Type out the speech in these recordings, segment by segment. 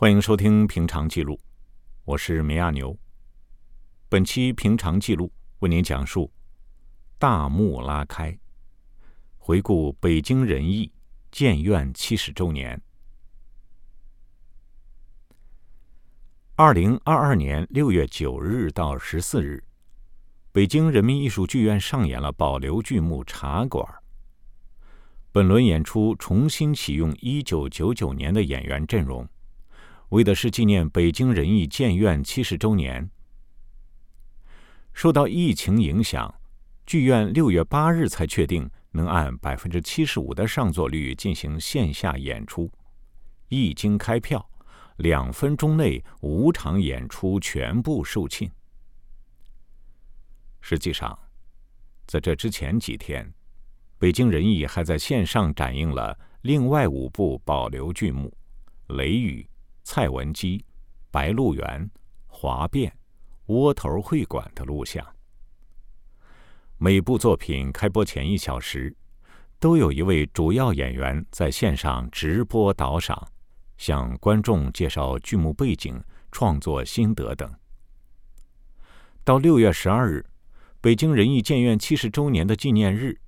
欢迎收听《平常记录》，我是梅亚牛。本期《平常记录》为您讲述大幕拉开，回顾北京人艺建院七十周年。二零二二年六月九日到十四日，北京人民艺术剧院上演了保留剧目《茶馆》。本轮演出重新启用一九九九年的演员阵容。为的是纪念北京人艺建院七十周年。受到疫情影响，剧院六月八日才确定能按百分之七十五的上座率进行线下演出。一经开票，两分钟内五场演出全部售罄。实际上，在这之前几天，北京人艺还在线上展映了另外五部保留剧目《雷雨》。蔡文姬、白鹿原、华变、窝头会馆的录像。每部作品开播前一小时，都有一位主要演员在线上直播导赏，向观众介绍剧目背景、创作心得等。到六月十二日，北京人艺建院七十周年的纪念日，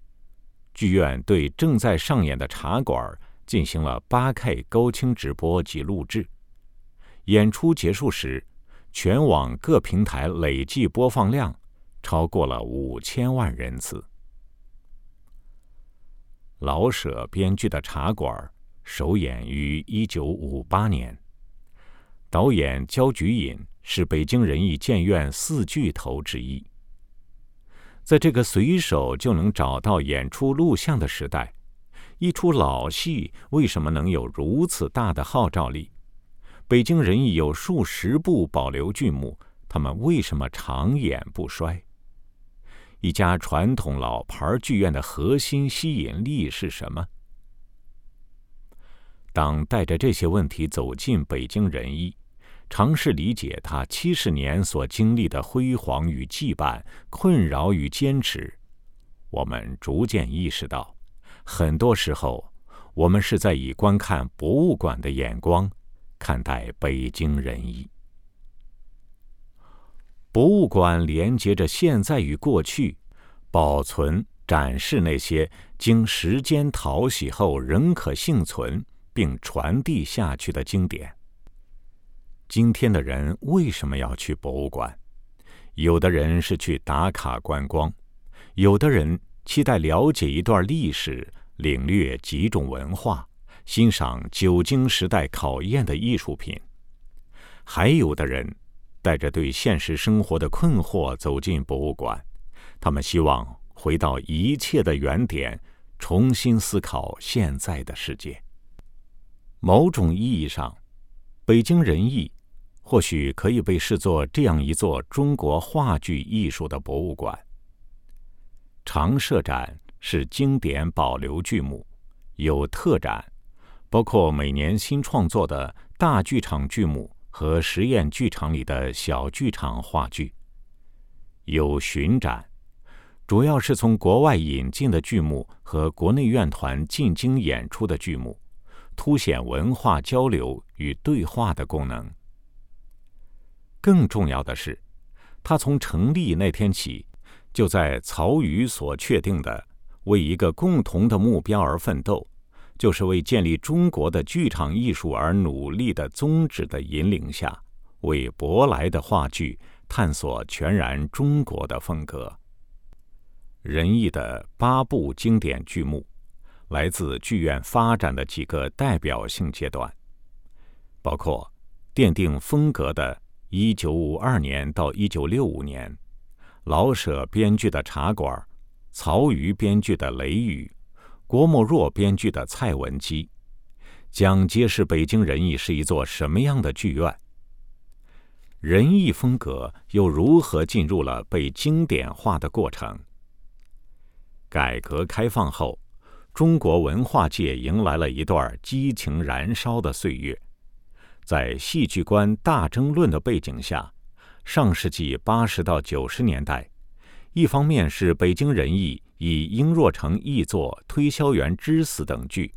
剧院对正在上演的茶馆进行了八 K 高清直播及录制。演出结束时，全网各平台累计播放量超过了五千万人次。老舍编剧的《茶馆》首演于一九五八年，导演焦菊隐是北京人艺建院四巨头之一。在这个随手就能找到演出录像的时代，一出老戏为什么能有如此大的号召力？北京人艺有数十部保留剧目，他们为什么长演不衰？一家传统老牌剧院的核心吸引力是什么？当带着这些问题走进北京人艺，尝试理解他七十年所经历的辉煌与羁绊、困扰与坚持，我们逐渐意识到，很多时候，我们是在以观看博物馆的眼光。看待北京人艺，博物馆连接着现在与过去，保存展示那些经时间淘洗后仍可幸存并传递下去的经典。今天的人为什么要去博物馆？有的人是去打卡观光，有的人期待了解一段历史，领略几种文化。欣赏久经时代考验的艺术品，还有的人带着对现实生活的困惑走进博物馆，他们希望回到一切的原点，重新思考现在的世界。某种意义上，北京人艺或许可以被视作这样一座中国话剧艺术的博物馆。常设展是经典保留剧目，有特展。包括每年新创作的大剧场剧目和实验剧场里的小剧场话剧，有巡展，主要是从国外引进的剧目和国内院团进京演出的剧目，凸显文化交流与对话的功能。更重要的是，他从成立那天起，就在曹禺所确定的为一个共同的目标而奋斗。就是为建立中国的剧场艺术而努力的宗旨的引领下，为舶来的话剧探索全然中国的风格。仁义的八部经典剧目，来自剧院发展的几个代表性阶段，包括奠定风格的1952年到1965年，老舍编剧的《茶馆》，曹禺编剧的《雷雨》。郭沫若编剧的《蔡文姬》，将揭示北京人艺是一座什么样的剧院。人艺风格又如何进入了被经典化的过程？改革开放后，中国文化界迎来了一段激情燃烧的岁月。在戏剧观大争论的背景下，上世纪八十到九十年代，一方面是北京人艺。以英若诚译作《推销员之死》等剧，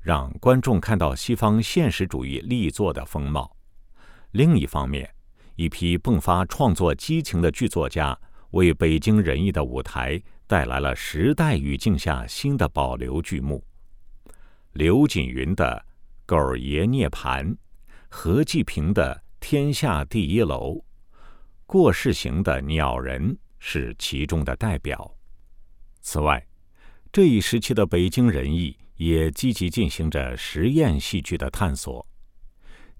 让观众看到西方现实主义力作的风貌，另一方面，一批迸发创作激情的剧作家为北京人艺的舞台带来了时代语境下新的保留剧目。刘锦云的《狗爷涅盘》，何继平的《天下第一楼》，过世行的《鸟人》是其中的代表。此外，这一时期的北京人艺也积极进行着实验戏剧的探索。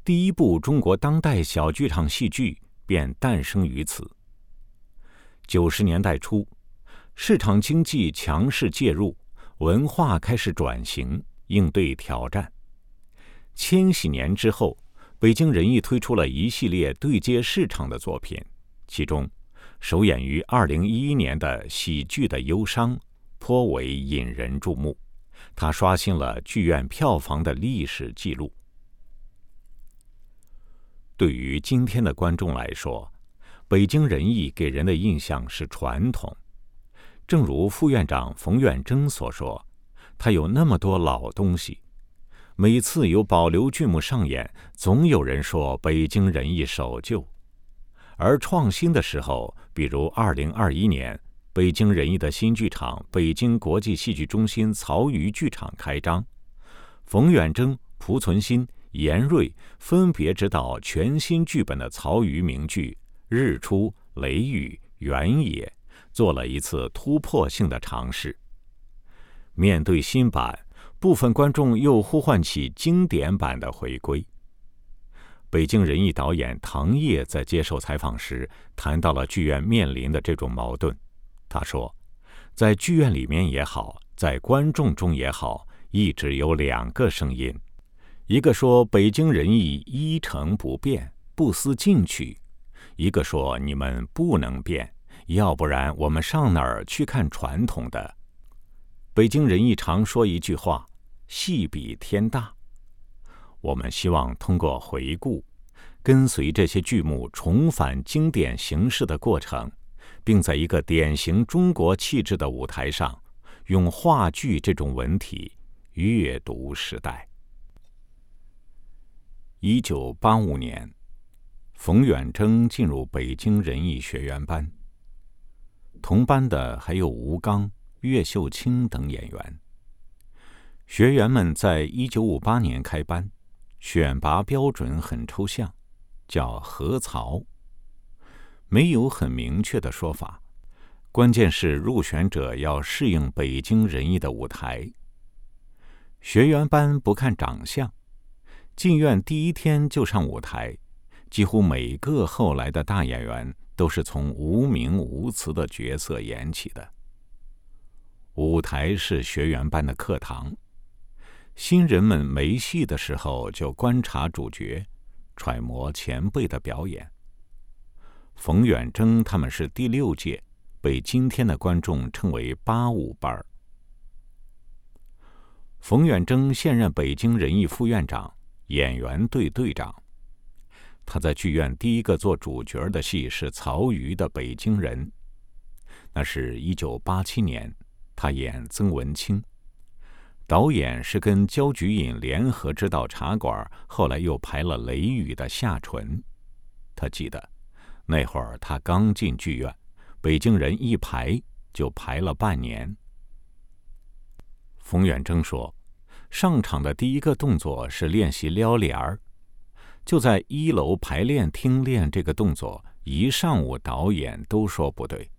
第一部中国当代小剧场戏剧便诞生于此。九十年代初，市场经济强势介入，文化开始转型，应对挑战。千禧年之后，北京人艺推出了一系列对接市场的作品，其中首演于二零一一年的《喜剧的忧伤》颇为引人注目，它刷新了剧院票房的历史记录。对于今天的观众来说，北京人艺给人的印象是传统。正如副院长冯远征所说：“他有那么多老东西，每次有保留剧目上演，总有人说北京人艺守旧；而创新的时候，比如二零二一年北京人艺的新剧场——北京国际戏剧中心曹禺剧场开张，冯远征、濮存昕。”严瑞分别执导全新剧本的曹禺名剧《日出》《雷雨》《原野》，做了一次突破性的尝试。面对新版，部分观众又呼唤起经典版的回归。北京人艺导演唐烨在接受采访时谈到了剧院面临的这种矛盾。他说：“在剧院里面也好，在观众中也好，一直有两个声音。”一个说北京人艺一成不变，不思进取；一个说你们不能变，要不然我们上哪儿去看传统的？北京人艺常说一句话：“戏比天大。”我们希望通过回顾，跟随这些剧目重返经典形式的过程，并在一个典型中国气质的舞台上，用话剧这种文体阅读时代。一九八五年，冯远征进入北京人艺学员班。同班的还有吴刚、岳秀清等演员。学员们在一九五八年开班，选拔标准很抽象，叫“合槽”，没有很明确的说法。关键是入选者要适应北京人艺的舞台。学员班不看长相。进院第一天就上舞台，几乎每个后来的大演员都是从无名无词的角色演起的。舞台是学员班的课堂，新人们没戏的时候就观察主角，揣摩前辈的表演。冯远征他们是第六届，被今天的观众称为“八五班”。冯远征现任北京人艺副院长。演员队队长，他在剧院第一个做主角的戏是曹禺的《北京人》，那是一九八七年，他演曾文清。导演是跟焦菊隐联合执导《茶馆》，后来又排了《雷雨》的夏纯。他记得，那会儿他刚进剧院，《北京人》一排就排了半年。冯远征说。上场的第一个动作是练习撩帘儿，就在一楼排练厅练这个动作。一上午导演都说不对，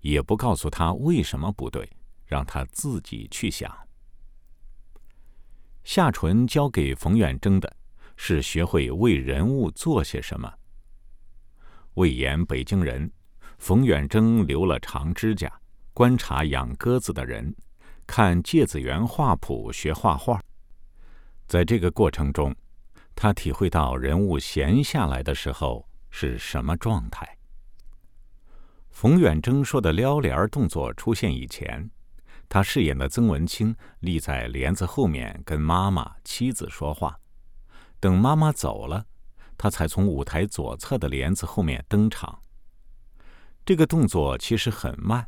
也不告诉他为什么不对，让他自己去想。夏纯交给冯远征的是学会为人物做些什么。为演北京人，冯远征留了长指甲，观察养鸽子的人。看芥子园画谱学画画，在这个过程中，他体会到人物闲下来的时候是什么状态。冯远征说的撩帘动作出现以前，他饰演的曾文清立在帘子后面跟妈妈、妻子说话，等妈妈走了，他才从舞台左侧的帘子后面登场。这个动作其实很慢。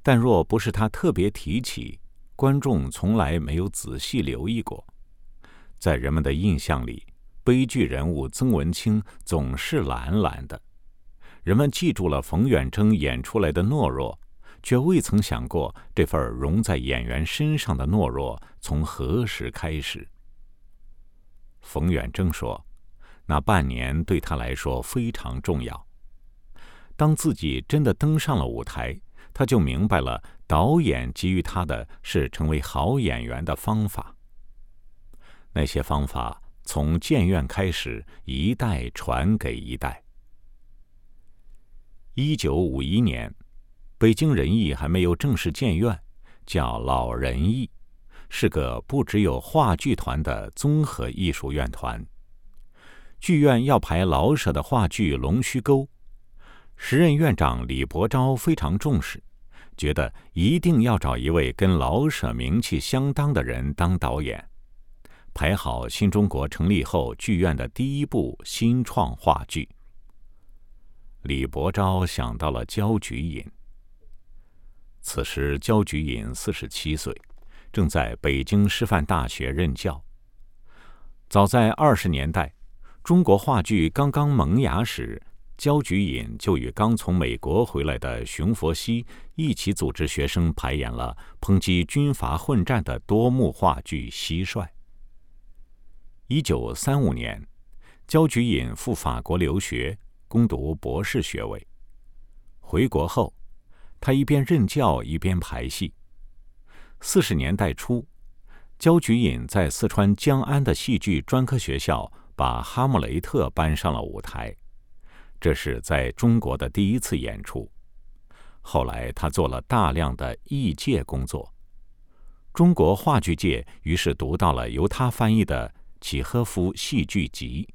但若不是他特别提起，观众从来没有仔细留意过。在人们的印象里，悲剧人物曾文清总是懒懒的。人们记住了冯远征演出来的懦弱，却未曾想过这份融在演员身上的懦弱从何时开始。冯远征说：“那半年对他来说非常重要。当自己真的登上了舞台，他就明白了导演给予他的是成为好演员的方法。那些方法从建院开始，一代传给一代。一九五一年，北京人艺还没有正式建院，叫老人艺。”是个不只有话剧团的综合艺术院团。剧院要排老舍的话剧《龙须沟》，时任院长李伯昭非常重视，觉得一定要找一位跟老舍名气相当的人当导演，排好新中国成立后剧院的第一部新创话剧。李伯昭想到了焦菊隐。此时焦菊隐四十七岁。正在北京师范大学任教。早在二十年代，中国话剧刚刚萌芽时，焦菊隐就与刚从美国回来的熊佛西一起组织学生排演了抨击军阀混战的多幕话剧《蟋蟀》。一九三五年，焦菊隐赴法国留学，攻读博士学位。回国后，他一边任教一边排戏。四十年代初，焦菊隐在四川江安的戏剧专科学校把《哈姆雷特》搬上了舞台，这是在中国的第一次演出。后来，他做了大量的译介工作，中国话剧界于是读到了由他翻译的契诃夫戏剧集、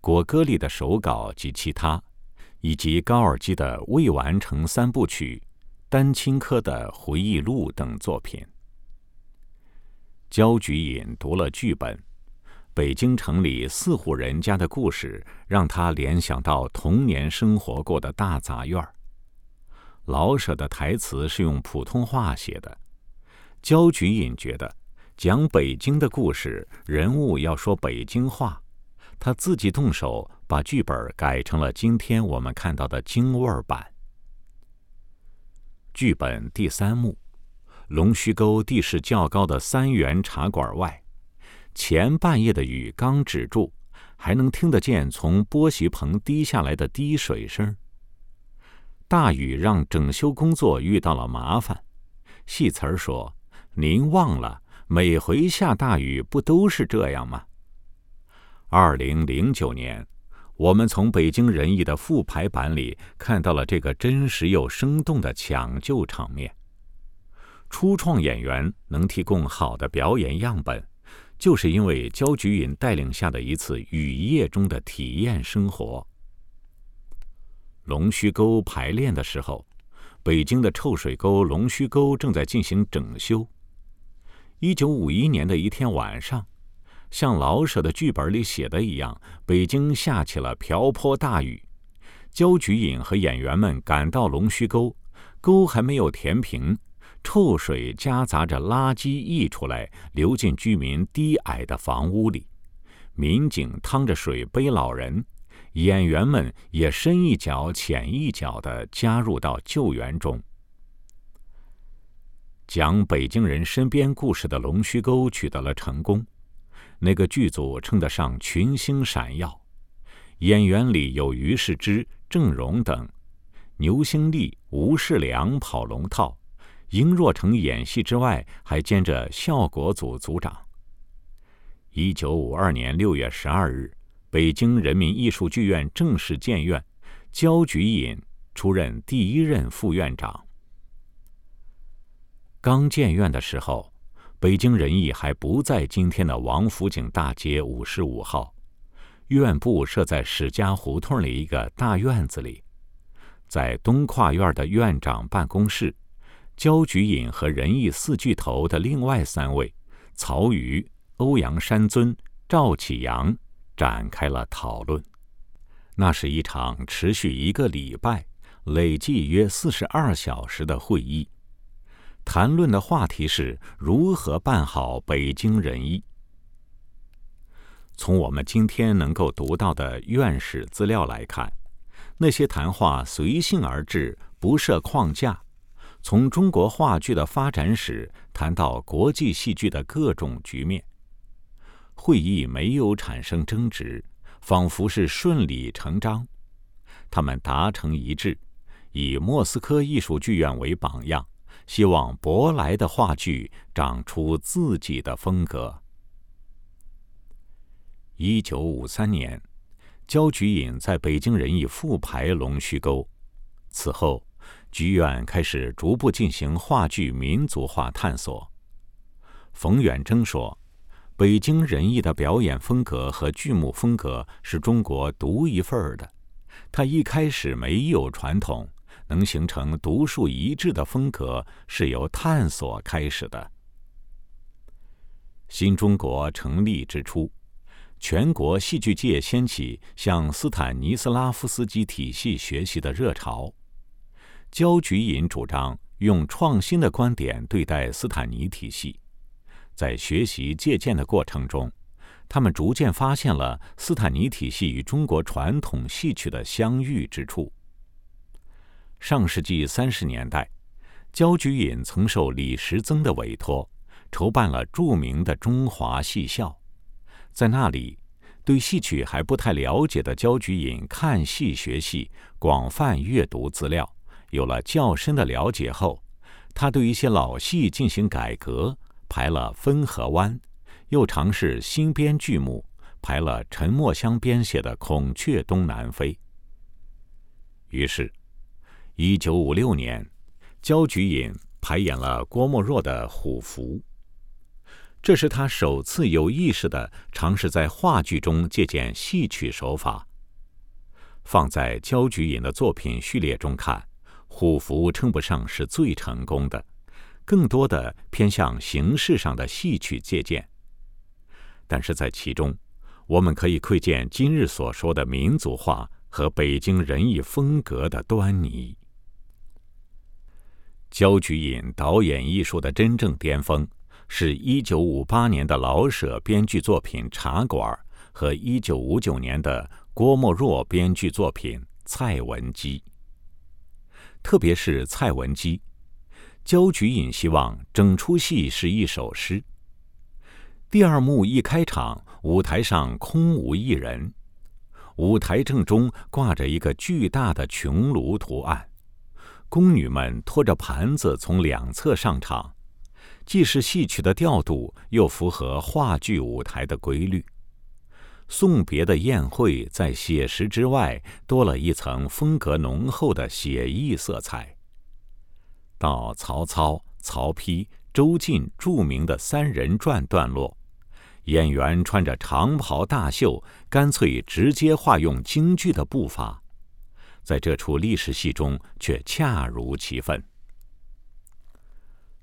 果戈里的手稿及其他，以及高尔基的未完成三部曲、丹青科的回忆录等作品。焦菊隐读了剧本，北京城里四户人家的故事让他联想到童年生活过的大杂院老舍的台词是用普通话写的，焦菊隐觉得讲北京的故事，人物要说北京话，他自己动手把剧本改成了今天我们看到的京味儿版。剧本第三幕。龙须沟地势较高的三元茶馆外，前半夜的雨刚止住，还能听得见从波席棚滴下来的滴水声。大雨让整修工作遇到了麻烦。戏词儿说：“您忘了，每回下大雨不都是这样吗？”二零零九年，我们从北京人艺的复排版里看到了这个真实又生动的抢救场面。初创演员能提供好的表演样本，就是因为焦菊隐带领下的一次雨夜中的体验生活。龙须沟排练的时候，北京的臭水沟龙须沟正在进行整修。一九五一年的一天晚上，像老舍的剧本里写的一样，北京下起了瓢泼大雨。焦菊隐和演员们赶到龙须沟，沟还没有填平。臭水夹杂着垃圾溢出来，流进居民低矮的房屋里。民警趟着水背老人，演员们也深一脚浅一脚的加入到救援中。讲北京人身边故事的《龙须沟》取得了成功，那个剧组称得上群星闪耀。演员里有于世之、郑荣等，牛兴利、吴世良跑龙套。英若诚演戏之外，还兼着效果组组长。一九五二年六月十二日，北京人民艺术剧院正式建院，焦菊隐出任第一任副院长。刚建院的时候，北京人艺还不在今天的王府井大街五十五号，院部设在史家胡同里一个大院子里，在东跨院的院长办公室。焦菊隐和仁义四巨头的另外三位曹禺、欧阳山尊、赵启阳展开了讨论。那是一场持续一个礼拜、累计约四十二小时的会议，谈论的话题是如何办好北京人艺。从我们今天能够读到的院史资料来看，那些谈话随性而至，不设框架，从中国话剧的发展史谈到国际戏剧的各种局面。会议没有产生争执，仿佛是顺理成章。他们达成一致，以莫斯科艺术剧院为榜样，希望舶来的话剧长出自己的风格。一九五三年，焦菊隐在北京人艺复排《龙须沟》。此后，剧院开始逐步进行话剧民族化探索。冯远征说：“北京人艺的表演风格和剧目风格是中国独一份儿的。他一开始没有传统，能形成独树一帜的风格，是由探索开始的。新中国成立之初。”全国戏剧界掀起向斯坦尼斯拉夫斯基体系学习的热潮。焦菊隐主张用创新的观点对待斯坦尼体系，在学习借鉴的过程中，他们逐渐发现了斯坦尼体系与中国传统戏曲的相遇之处。上世纪三十年代，焦菊隐曾受李时增的委托，筹办了著名的中华戏校。在那里，对戏曲还不太了解的焦菊隐看戏学戏，广泛阅读资料，有了较深的了解后，他对一些老戏进行改革，排了《汾河湾》，又尝试新编剧目，排了陈墨香编写的《孔雀东南飞》。于是，一九五六年，焦菊隐排演了郭沫若的《虎符》。这是他首次有意识的尝试在话剧中借鉴戏曲手法。放在焦菊隐的作品序列中看，《虎符》称不上是最成功的，更多的偏向形式上的戏曲借鉴。但是在其中，我们可以窥见今日所说的民族化和北京人艺风格的端倪。焦菊隐导演艺术的真正巅峰。是一九五八年的老舍编剧作品《茶馆》和一九五九年的郭沫若编剧作品《蔡文姬》。特别是蔡文姬，焦菊隐希望整出戏是一首诗。第二幕一开场，舞台上空无一人，舞台正中挂着一个巨大的穹庐图案，宫女们拖着盘子从两侧上场。既是戏曲的调度，又符合话剧舞台的规律。送别的宴会在写实之外多了一层风格浓厚的写意色彩。到曹操、曹丕、周进著名的三人转段落，演员穿着长袍大袖，干脆直接化用京剧的步伐，在这出历史戏中却恰如其分。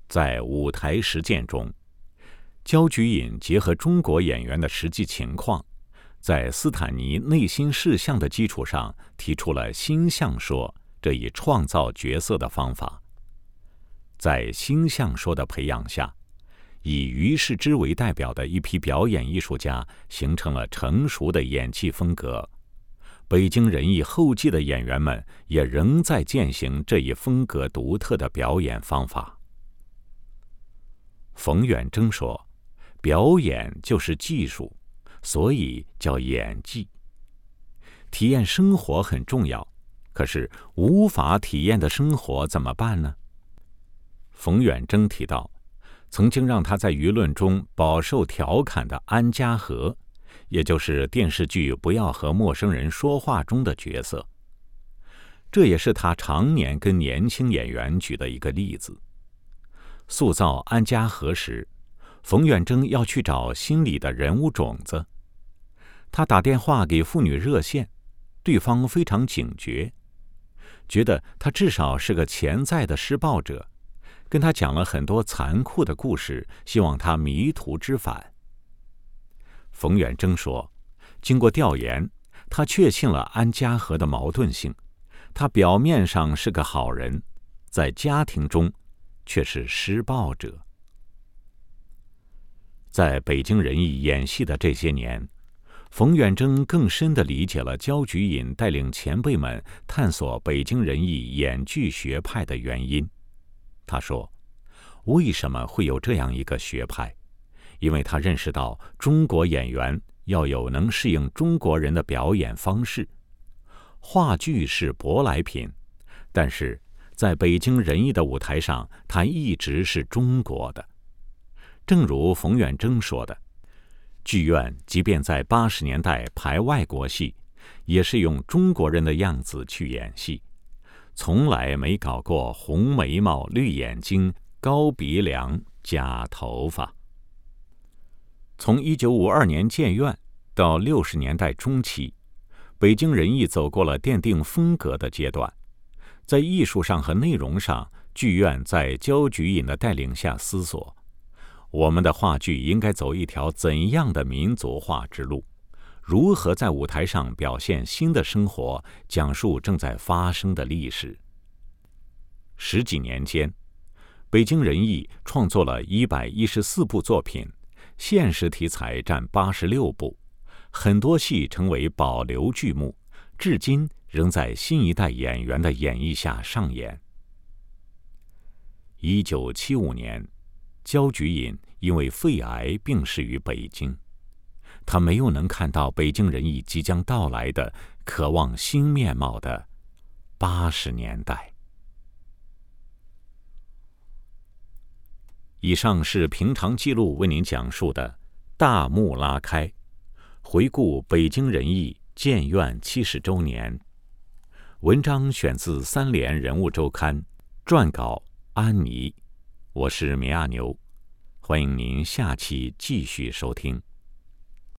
在舞台实践中，焦菊隐结合中国演员的实际情况，在斯坦尼内心事项的基础上，提出了星象说这一创造角色的方法。在星象说的培养下，以于世之为代表的一批表演艺术家形成了成熟的演技风格。北京人艺后继的演员们也仍在践行这一风格独特的表演方法。冯远征说：“表演就是技术，所以叫演技。体验生活很重要，可是无法体验的生活怎么办呢？”冯远征提到，曾经让他在舆论中饱受调侃的安家和，也就是电视剧《不要和陌生人说话》中的角色。这也是他常年跟年轻演员举的一个例子。塑造安家和时，冯远征要去找心里的人物种子。他打电话给妇女热线，对方非常警觉，觉得他至少是个潜在的施暴者，跟他讲了很多残酷的故事，希望他迷途知返。冯远征说：“经过调研，他确信了安家和的矛盾性。他表面上是个好人，在家庭中。”却是施暴者。在北京人艺演戏的这些年，冯远征更深地理解了焦菊隐带领前辈们探索北京人艺演剧学派的原因。他说：“为什么会有这样一个学派？因为他认识到中国演员要有能适应中国人的表演方式。话剧是舶来品，但是在北京人艺的舞台上，它一直是中国的。正如冯远征说的。”剧院即便在八十年代排外国戏，也是用中国人的样子去演戏，从来没搞过红眉毛、绿眼睛、高鼻梁、假头发。从一九五二年建院到六十年代中期，北京人艺走过了奠定风格的阶段，在艺术上和内容上，剧院在焦菊隐的带领下思索。我们的话剧应该走一条怎样的民族化之路？如何在舞台上表现新的生活，讲述正在发生的历史？十几年间，北京人艺创作了一百一十四部作品，现实题材占八十六部，很多戏成为保留剧目，至今仍在新一代演员的演绎下上演。一九七五年。焦菊隐因为肺癌病逝于北京，他没有能看到北京人艺即将到来的渴望新面貌的八十年代。以上是平常记录为您讲述的大幕拉开，回顾北京人艺建院七十周年。文章选自《三联人物周刊》，撰稿安妮。我是米亚牛，欢迎您下期继续收听。